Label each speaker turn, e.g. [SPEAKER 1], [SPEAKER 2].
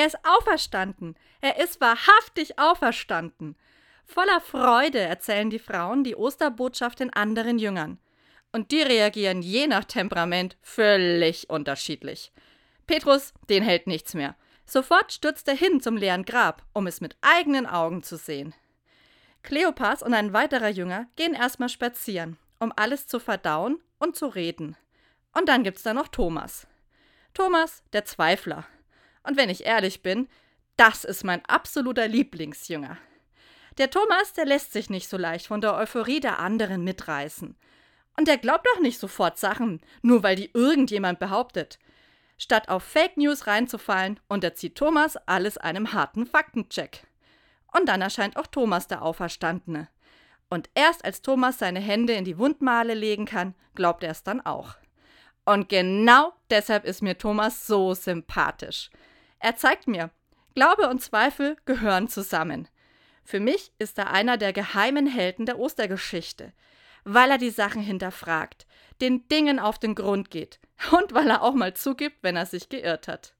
[SPEAKER 1] Er ist auferstanden. Er ist wahrhaftig auferstanden. Voller Freude erzählen die Frauen die Osterbotschaft den anderen Jüngern. Und die reagieren je nach Temperament völlig unterschiedlich. Petrus, den hält nichts mehr. Sofort stürzt er hin zum leeren Grab, um es mit eigenen Augen zu sehen. Kleopas und ein weiterer Jünger gehen erstmal spazieren, um alles zu verdauen und zu reden. Und dann gibt's da noch Thomas. Thomas, der Zweifler. Und wenn ich ehrlich bin, das ist mein absoluter Lieblingsjünger. Der Thomas, der lässt sich nicht so leicht von der Euphorie der anderen mitreißen. Und der glaubt auch nicht sofort Sachen, nur weil die irgendjemand behauptet. Statt auf Fake News reinzufallen, unterzieht Thomas alles einem harten Faktencheck. Und dann erscheint auch Thomas der Auferstandene. Und erst als Thomas seine Hände in die Wundmale legen kann, glaubt er es dann auch. Und genau deshalb ist mir Thomas so sympathisch. Er zeigt mir, Glaube und Zweifel gehören zusammen. Für mich ist er einer der geheimen Helden der Ostergeschichte, weil er die Sachen hinterfragt, den Dingen auf den Grund geht und weil er auch mal zugibt, wenn er sich geirrt hat.